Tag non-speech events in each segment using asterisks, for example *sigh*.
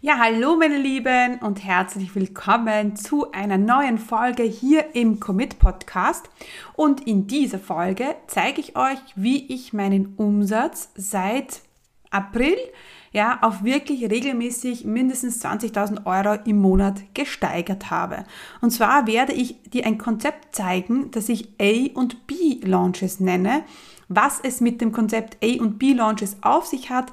Ja, hallo meine Lieben und herzlich willkommen zu einer neuen Folge hier im Commit Podcast. Und in dieser Folge zeige ich euch, wie ich meinen Umsatz seit April ja, auf wirklich regelmäßig mindestens 20.000 Euro im Monat gesteigert habe. Und zwar werde ich dir ein Konzept zeigen, das ich A und B Launches nenne. Was es mit dem Konzept A und B Launches auf sich hat,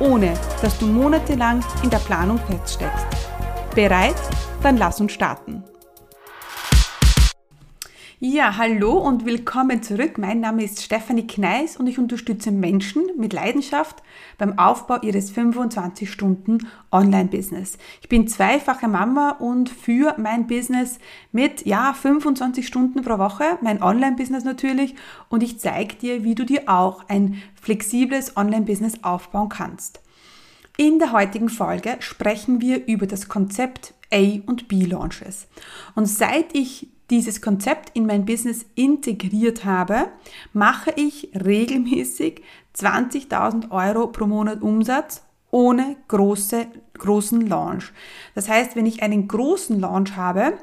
ohne dass du monatelang in der Planung feststeckst. Bereit? Dann lass uns starten. Ja, hallo und willkommen zurück. Mein Name ist Stefanie Kneis und ich unterstütze Menschen mit Leidenschaft beim Aufbau ihres 25 Stunden Online-Business. Ich bin zweifache Mama und für mein Business mit, ja, 25 Stunden pro Woche, mein Online-Business natürlich und ich zeige dir, wie du dir auch ein flexibles Online-Business aufbauen kannst. In der heutigen Folge sprechen wir über das Konzept A und B Launches. Und seit ich dieses Konzept in mein Business integriert habe, mache ich regelmäßig 20.000 Euro pro Monat Umsatz ohne große, großen Launch. Das heißt, wenn ich einen großen Launch habe,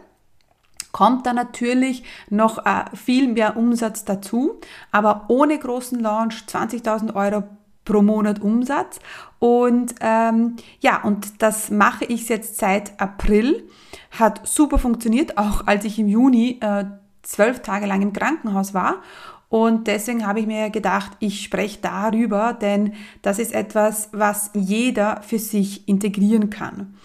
kommt da natürlich noch äh, viel mehr Umsatz dazu, aber ohne großen Launch 20.000 Euro pro Monat Umsatz. Und ähm, ja, und das mache ich jetzt seit April. Hat super funktioniert, auch als ich im Juni äh, zwölf Tage lang im Krankenhaus war. Und deswegen habe ich mir gedacht, ich spreche darüber, denn das ist etwas, was jeder für sich integrieren kann.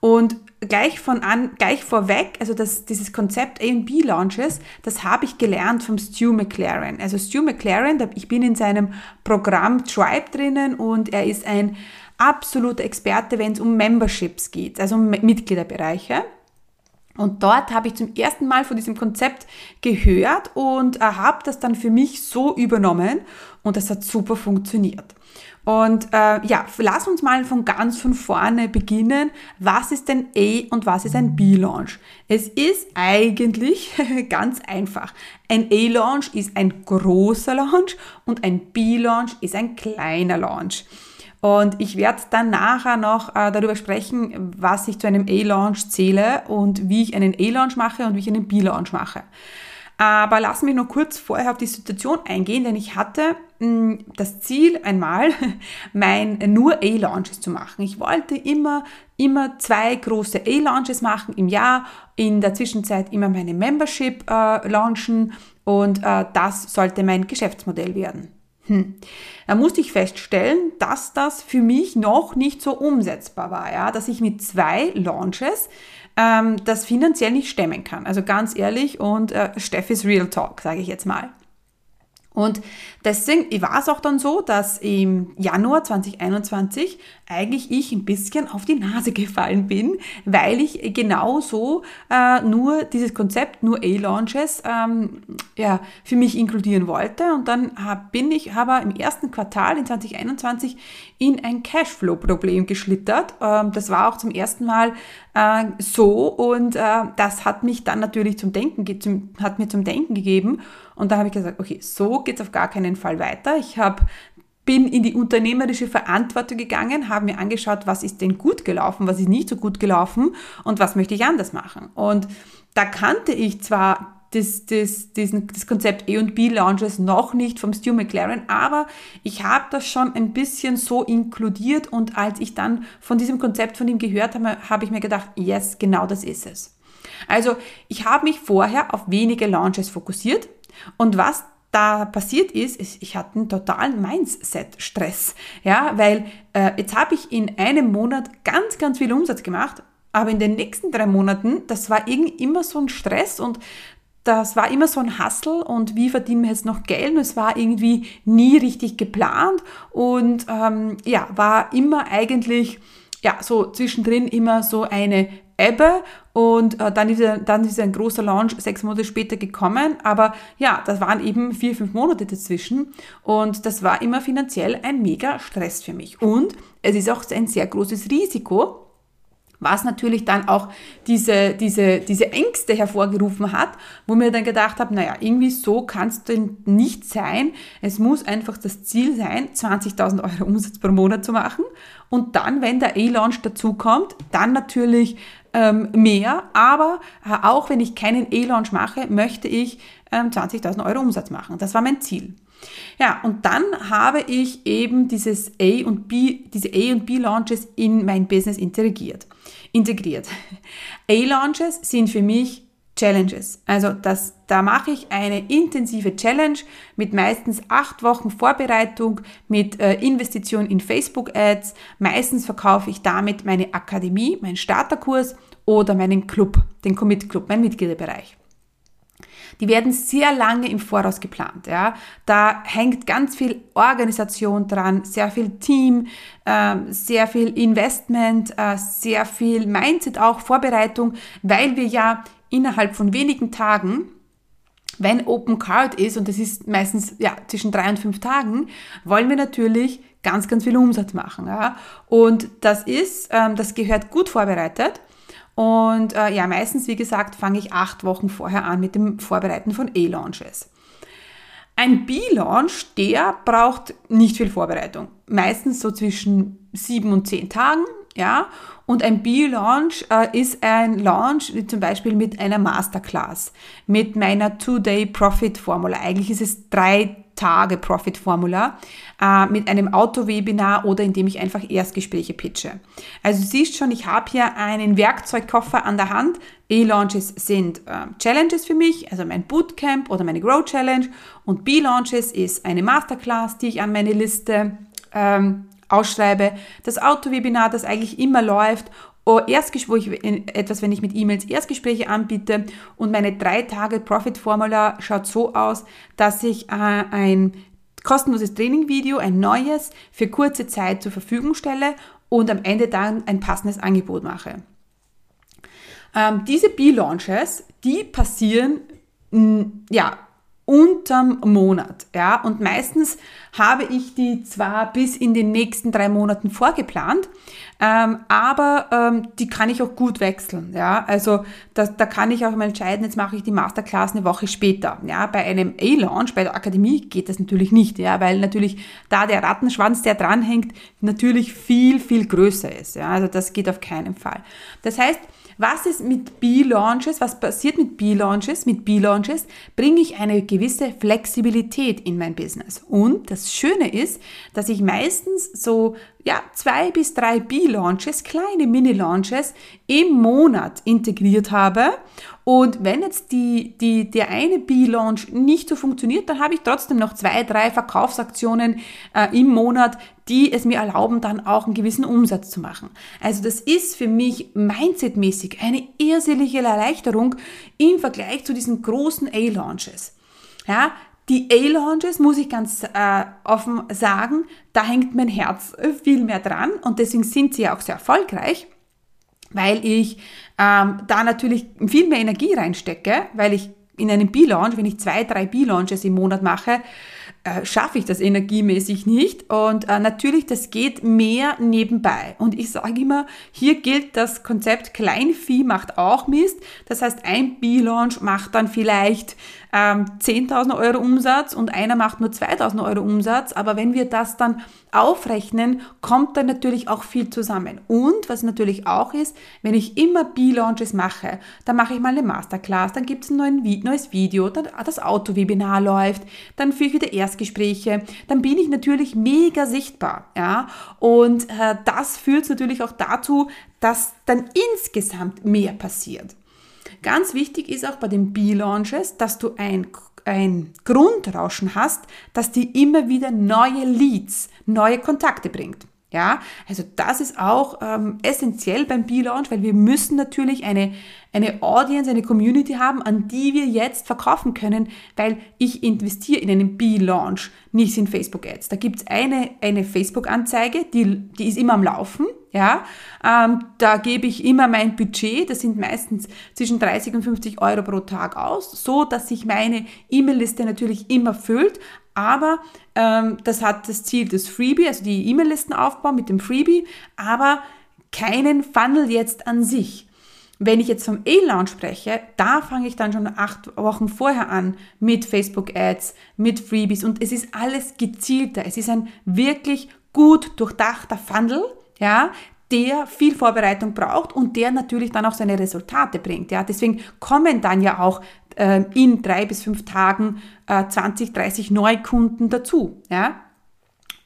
Und gleich von an, gleich vorweg, also das, dieses Konzept A und B Launches, das habe ich gelernt vom Stu McLaren. Also Stu McLaren, ich bin in seinem Programm Tribe drinnen und er ist ein absoluter Experte, wenn es um Memberships geht, also um Mitgliederbereiche. Und dort habe ich zum ersten Mal von diesem Konzept gehört und habe das dann für mich so übernommen und das hat super funktioniert. Und äh, ja, lass uns mal von ganz von vorne beginnen. Was ist denn A und was ist ein B-Launch? Es ist eigentlich *laughs* ganz einfach. Ein A-Launch ist ein großer Launch und ein B-Launch ist ein kleiner Launch. Und ich werde dann nachher noch äh, darüber sprechen, was ich zu einem A-Launch zähle und wie ich einen A-Launch mache und wie ich einen B-Launch mache. Aber lass mich noch kurz vorher auf die Situation eingehen, denn ich hatte mh, hm, das Ziel einmal, *laughs* mein nur A-Launches zu machen. Ich wollte immer, immer zwei große A-Launches machen im Jahr, in der Zwischenzeit immer meine Membership äh, launchen und äh, das sollte mein Geschäftsmodell werden. Hm. Da musste ich feststellen, dass das für mich noch nicht so umsetzbar war, ja, dass ich mit zwei Launches ähm, das finanziell nicht stemmen kann. Also ganz ehrlich und äh, Steffis Real Talk, sage ich jetzt mal. Und deswegen war es auch dann so, dass im Januar 2021 eigentlich ich ein bisschen auf die Nase gefallen bin, weil ich genauso äh, nur dieses Konzept, nur A-Launches, ähm, ja, für mich inkludieren wollte. Und dann hab, bin ich aber im ersten Quartal in 2021 in ein Cashflow-Problem geschlittert. Ähm, das war auch zum ersten Mal äh, so und äh, das hat mich dann natürlich zum Denken, zum, hat mir zum Denken gegeben. Und da habe ich gesagt, okay, so geht es auf gar keinen Fall weiter. Ich habe bin in die unternehmerische Verantwortung gegangen, habe mir angeschaut, was ist denn gut gelaufen, was ist nicht so gut gelaufen und was möchte ich anders machen. Und da kannte ich zwar das, das, diesen, das Konzept A&B Lounges noch nicht vom Stu McLaren, aber ich habe das schon ein bisschen so inkludiert und als ich dann von diesem Konzept von ihm gehört habe, habe ich mir gedacht, yes, genau das ist es. Also ich habe mich vorher auf wenige Launches fokussiert und was da passiert ist, ist, ich hatte einen totalen Mindset-Stress. Ja, weil äh, jetzt habe ich in einem Monat ganz, ganz viel Umsatz gemacht, aber in den nächsten drei Monaten, das war irgendwie immer so ein Stress und das war immer so ein Hustle und wie verdienen wir jetzt noch Geld? Und es war irgendwie nie richtig geplant und ähm, ja, war immer eigentlich ja, so zwischendrin immer so eine Ebbe und äh, dann, ist, dann ist ein großer Launch sechs Monate später gekommen. Aber ja, das waren eben vier, fünf Monate dazwischen und das war immer finanziell ein mega Stress für mich. Und es ist auch ein sehr großes Risiko, was natürlich dann auch diese, diese, diese Ängste hervorgerufen hat, wo mir dann gedacht habe, naja, irgendwie so kann es denn nicht sein. Es muss einfach das Ziel sein, 20.000 Euro Umsatz pro Monat zu machen und dann, wenn der A-Launch dazukommt, dann natürlich ähm, mehr, aber äh, auch wenn ich keinen A-Launch mache, möchte ich ähm, 20.000 Euro Umsatz machen. Das war mein Ziel. Ja, und dann habe ich eben dieses A und B, diese A und B Launches in mein Business integriert. Integriert. *laughs* A Launches sind für mich Challenges. Also das, da mache ich eine intensive Challenge mit meistens acht Wochen Vorbereitung, mit äh, Investition in Facebook-Ads. Meistens verkaufe ich damit meine Akademie, meinen Starterkurs oder meinen Club, den Commit Club, mein Mitgliederbereich. Die werden sehr lange im Voraus geplant. Ja. Da hängt ganz viel Organisation dran, sehr viel Team, äh, sehr viel Investment, äh, sehr viel Mindset auch, Vorbereitung, weil wir ja innerhalb von wenigen Tagen wenn Open Card ist, und das ist meistens ja, zwischen drei und fünf Tagen, wollen wir natürlich ganz, ganz viel Umsatz machen. Ja? Und das ist, ähm, das gehört gut vorbereitet. Und äh, ja, meistens, wie gesagt, fange ich acht Wochen vorher an mit dem Vorbereiten von A-Launches. Ein B-Launch, der braucht nicht viel Vorbereitung. Meistens so zwischen sieben und zehn Tagen, ja. Und ein B-Launch äh, ist ein Launch wie zum Beispiel mit einer Masterclass, mit meiner Two-Day-Profit-Formula. Eigentlich ist es drei Tage Profit Formula äh, mit einem Auto-Webinar oder indem ich einfach Erstgespräche pitche. Also siehst schon, ich habe hier einen Werkzeugkoffer an der Hand. E-Launches sind äh, Challenges für mich, also mein Bootcamp oder meine Grow Challenge und B-Launches ist eine Masterclass, die ich an meine Liste ähm, ausschreibe. Das Auto-Webinar, das eigentlich immer läuft Oh, Erstgespräch, etwas, wenn ich mit E-Mails Erstgespräche anbiete und meine drei Tage Profit Formula schaut so aus, dass ich äh, ein kostenloses Trainingvideo, ein neues, für kurze Zeit zur Verfügung stelle und am Ende dann ein passendes Angebot mache. Ähm, diese B-Launches, die passieren ja unterm Monat. Ja? Und meistens habe ich die zwar bis in den nächsten drei Monaten vorgeplant, ähm, aber ähm, die kann ich auch gut wechseln. Ja? Also das, da kann ich auch mal entscheiden, jetzt mache ich die Masterclass eine Woche später. Ja? Bei einem A-Launch, bei der Akademie geht das natürlich nicht, ja? weil natürlich da der Rattenschwanz, der dranhängt, natürlich viel, viel größer ist. Ja? Also das geht auf keinen Fall. Das heißt, was ist mit B-Launches? Was passiert mit B-Launches? Mit B-Launches bringe ich eine gewisse Flexibilität in mein Business. Und das Schöne ist, dass ich meistens so ja, zwei bis drei B-Launches, kleine Mini-Launches im Monat integriert habe. Und wenn jetzt die, die, der eine B-Launch nicht so funktioniert, dann habe ich trotzdem noch zwei, drei Verkaufsaktionen äh, im Monat, die es mir erlauben, dann auch einen gewissen Umsatz zu machen. Also das ist für mich mindsetmäßig eine irrsinnige Erleichterung im Vergleich zu diesen großen A-Launches. Ja, die A-Launches, muss ich ganz äh, offen sagen, da hängt mein Herz viel mehr dran und deswegen sind sie ja auch sehr erfolgreich, weil ich ähm, da natürlich viel mehr Energie reinstecke, weil ich in einem B-Launch, wenn ich zwei, drei B-Launches im Monat mache, äh, schaffe ich das energiemäßig nicht. Und äh, natürlich, das geht mehr nebenbei. Und ich sage immer, hier gilt das Konzept Kleinvieh macht auch Mist. Das heißt, ein B-Launch macht dann vielleicht ähm, 10.000 Euro Umsatz und einer macht nur 2.000 Euro Umsatz. Aber wenn wir das dann aufrechnen, kommt dann natürlich auch viel zusammen. Und was natürlich auch ist, wenn ich immer B-Launches mache, dann mache ich mal eine Masterclass, dann gibt es ein neues Video, dann das Auto-Webinar läuft, dann führe ich wieder Erstgespräche, dann bin ich natürlich mega sichtbar. Ja? Und äh, das führt natürlich auch dazu, dass dann insgesamt mehr passiert. Ganz wichtig ist auch bei den B-Launches, dass du ein, ein Grundrauschen hast, dass die immer wieder neue Leads, neue Kontakte bringt. Ja, also das ist auch ähm, essentiell beim B-Launch, weil wir müssen natürlich eine, eine Audience, eine Community haben, an die wir jetzt verkaufen können, weil ich investiere in einen B-Launch, nicht in Facebook-Ads. Da gibt's eine, eine Facebook-Anzeige, die, die ist immer am Laufen, Ja, ähm, da gebe ich immer mein Budget, das sind meistens zwischen 30 und 50 Euro pro Tag aus, so dass sich meine E-Mail-Liste natürlich immer füllt, aber ähm, das hat das Ziel des Freebie, also die E-Mail-Listen aufbauen mit dem Freebie, aber keinen Funnel jetzt an sich. Wenn ich jetzt vom E-Launch spreche, da fange ich dann schon acht Wochen vorher an mit Facebook Ads, mit Freebies und es ist alles gezielter. Es ist ein wirklich gut durchdachter Funnel, ja, der viel Vorbereitung braucht und der natürlich dann auch seine Resultate bringt. Ja, deswegen kommen dann ja auch äh, in drei bis fünf Tagen äh, 20, 30 Neukunden dazu. Ja,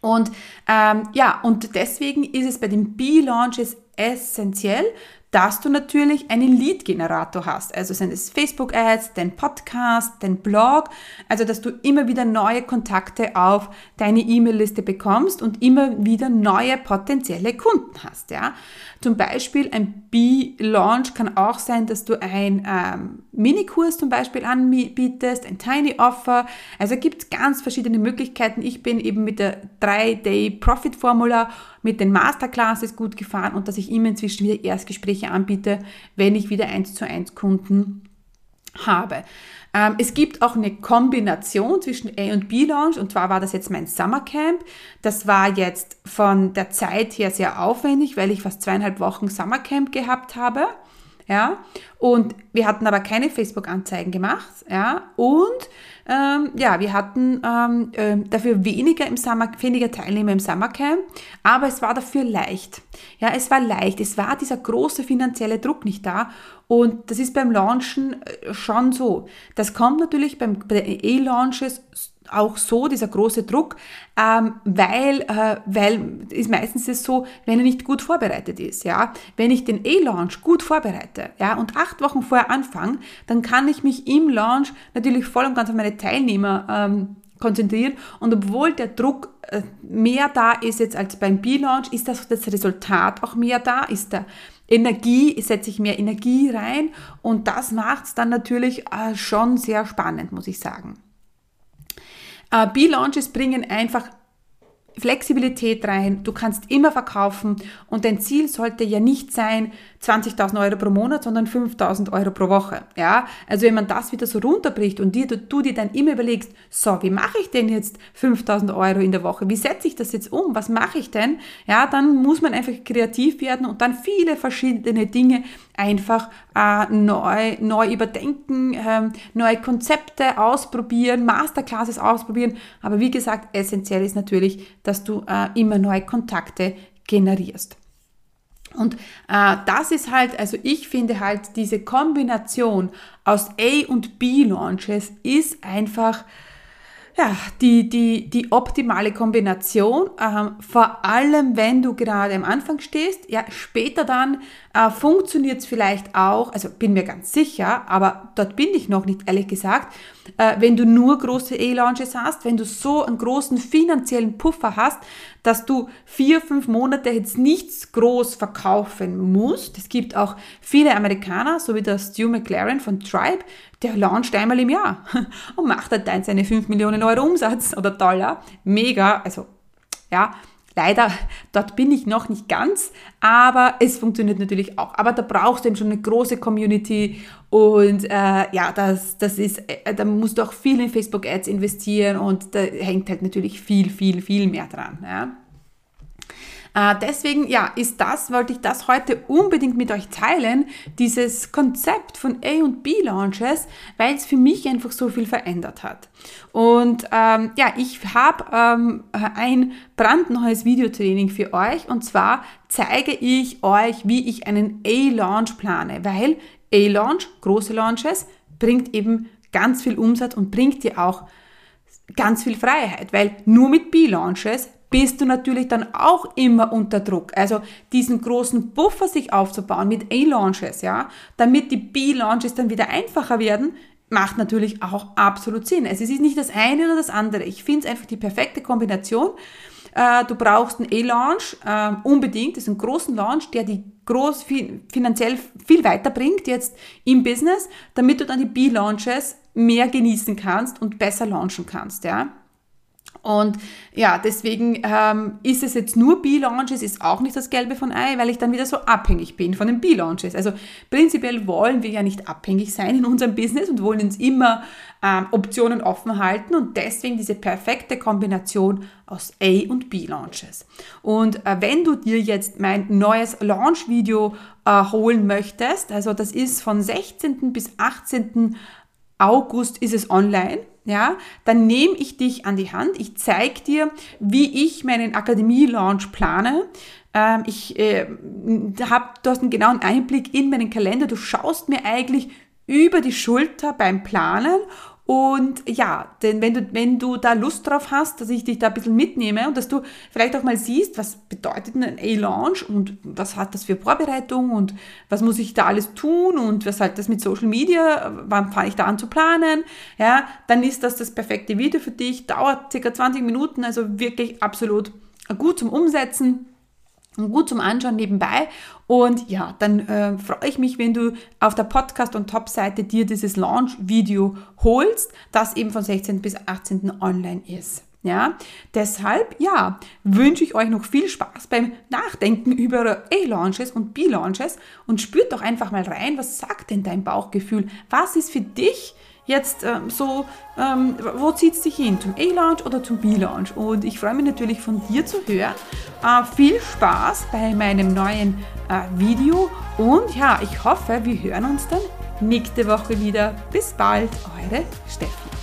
und ähm, ja, und deswegen ist es bei den B-Launches essentiell, dass du natürlich einen Lead-Generator hast. Also sind es Facebook-Ads, dein Podcast, dein Blog. Also, dass du immer wieder neue Kontakte auf deine E-Mail-Liste bekommst und immer wieder neue potenzielle Kunden hast. Ja? Zum Beispiel ein B-Launch kann auch sein, dass du ein ähm, Minikurs zum Beispiel anbietest, ein Tiny Offer. Also gibt ganz verschiedene Möglichkeiten. Ich bin eben mit der 3-Day-Profit-Formula mit den Masterclasses gut gefahren und dass ich immer inzwischen wieder Erstgespräche anbiete, wenn ich wieder 1 zu 1 Kunden habe. Ähm, es gibt auch eine Kombination zwischen A und B Launch und zwar war das jetzt mein Summercamp. Das war jetzt von der Zeit her sehr aufwendig, weil ich fast zweieinhalb Wochen Summercamp gehabt habe. Ja, und wir hatten aber keine Facebook-Anzeigen gemacht, ja, und ähm, ja, wir hatten ähm, äh, dafür weniger im Summer, weniger Teilnehmer im Summercamp, aber es war dafür leicht. Ja, es war leicht. Es war dieser große finanzielle Druck nicht da. Und das ist beim Launchen äh, schon so. Das kommt natürlich beim, bei E-Launches auch so, dieser große Druck, ähm, weil, äh, weil ist meistens ist so, wenn er nicht gut vorbereitet ist. Ja? Wenn ich den E-Launch gut vorbereite ja, und acht Wochen vorher anfange, dann kann ich mich im Launch natürlich voll und ganz auf meine Teilnehmer ähm, konzentrieren. Und obwohl der Druck äh, mehr da ist jetzt als beim B-Launch, ist das, das Resultat auch mehr da, ist da Energie, setze ich mehr Energie rein und das macht es dann natürlich äh, schon sehr spannend, muss ich sagen. Äh, B-Launches bringen einfach Flexibilität rein, du kannst immer verkaufen und dein Ziel sollte ja nicht sein 20.000 Euro pro Monat, sondern 5.000 Euro pro Woche. Ja, also wenn man das wieder so runterbricht und dir, du, du dir dann immer überlegst, so, wie mache ich denn jetzt 5.000 Euro in der Woche? Wie setze ich das jetzt um? Was mache ich denn? Ja, dann muss man einfach kreativ werden und dann viele verschiedene Dinge einfach äh, neu, neu überdenken, ähm, neue Konzepte ausprobieren, Masterclasses ausprobieren. Aber wie gesagt, essentiell ist natürlich, dass du äh, immer neue Kontakte generierst. Und äh, das ist halt, also ich finde halt, diese Kombination aus A und B Launches ist einfach ja, die, die, die optimale Kombination, ähm, vor allem wenn du gerade am Anfang stehst, ja, später dann äh, funktioniert es vielleicht auch, also bin mir ganz sicher, aber dort bin ich noch nicht, ehrlich gesagt, äh, wenn du nur große E-Launches hast, wenn du so einen großen finanziellen Puffer hast, dass du vier, fünf Monate jetzt nichts groß verkaufen musst. Es gibt auch viele Amerikaner, so wie der Stu McLaren von Tribe, der launcht einmal im Jahr *laughs* und macht halt dann seine 5 Millionen Euro Umsatz oder Dollar. Mega, also ja, leider, dort bin ich noch nicht ganz, aber es funktioniert natürlich auch. Aber da brauchst du eben schon eine große Community und äh, ja, das, das ist, äh, da musst du auch viel in Facebook-Ads investieren und da hängt halt natürlich viel, viel, viel mehr dran. Ja. Äh, deswegen, ja, ist das, wollte ich das heute unbedingt mit euch teilen, dieses Konzept von A und B Launches, weil es für mich einfach so viel verändert hat. Und ähm, ja, ich habe ähm, ein brandneues Videotraining für euch. Und zwar zeige ich euch, wie ich einen A-Launch plane, weil A-Launch, große Launches, bringt eben ganz viel Umsatz und bringt dir auch ganz viel Freiheit, weil nur mit B-Launches bist du natürlich dann auch immer unter Druck. Also diesen großen Buffer sich aufzubauen mit A-Launches, ja, damit die B-Launches dann wieder einfacher werden, macht natürlich auch absolut Sinn. Also es ist nicht das eine oder das andere. Ich finde es einfach die perfekte Kombination. Äh, du brauchst einen A-Launch äh, unbedingt, das ist ein großen Launch, der die groß finanziell viel weiterbringt jetzt im Business, damit du dann die B-Launches mehr genießen kannst und besser launchen kannst, ja. Und ja, deswegen ähm, ist es jetzt nur B-Launches, ist auch nicht das Gelbe von Ei, weil ich dann wieder so abhängig bin von den B-Launches. Also prinzipiell wollen wir ja nicht abhängig sein in unserem Business und wollen uns immer ähm, Optionen offen halten und deswegen diese perfekte Kombination aus A und B-Launches. Und äh, wenn du dir jetzt mein neues Launch-Video äh, holen möchtest, also das ist von 16. bis 18. August ist es online ja, dann nehme ich dich an die Hand. Ich zeige dir, wie ich meinen Akademie-Launch plane. Ähm, ich äh, hab, du hast einen genauen Einblick in meinen Kalender. Du schaust mir eigentlich über die Schulter beim Planen und ja, denn wenn du, wenn du da Lust drauf hast, dass ich dich da ein bisschen mitnehme und dass du vielleicht auch mal siehst, was bedeutet ein A-Launch und was hat das für Vorbereitung und was muss ich da alles tun und was halt das mit Social Media, wann fange ich da an zu planen, ja, dann ist das das perfekte Video für dich, dauert circa 20 Minuten, also wirklich absolut gut zum Umsetzen gut zum Anschauen nebenbei. Und ja, dann äh, freue ich mich, wenn du auf der Podcast- und Top-Seite dir dieses Launch-Video holst, das eben von 16. bis 18. online ist. Ja, deshalb, ja, wünsche ich euch noch viel Spaß beim Nachdenken über A-Launches und B-Launches und spürt doch einfach mal rein, was sagt denn dein Bauchgefühl? Was ist für dich jetzt ähm, so, ähm, wo zieht es dich hin? Zum A-Launch oder zum B-Launch? Und ich freue mich natürlich von dir zu hören. Äh, viel Spaß bei meinem neuen äh, Video und ja, ich hoffe, wir hören uns dann nächste Woche wieder. Bis bald, eure Steffi.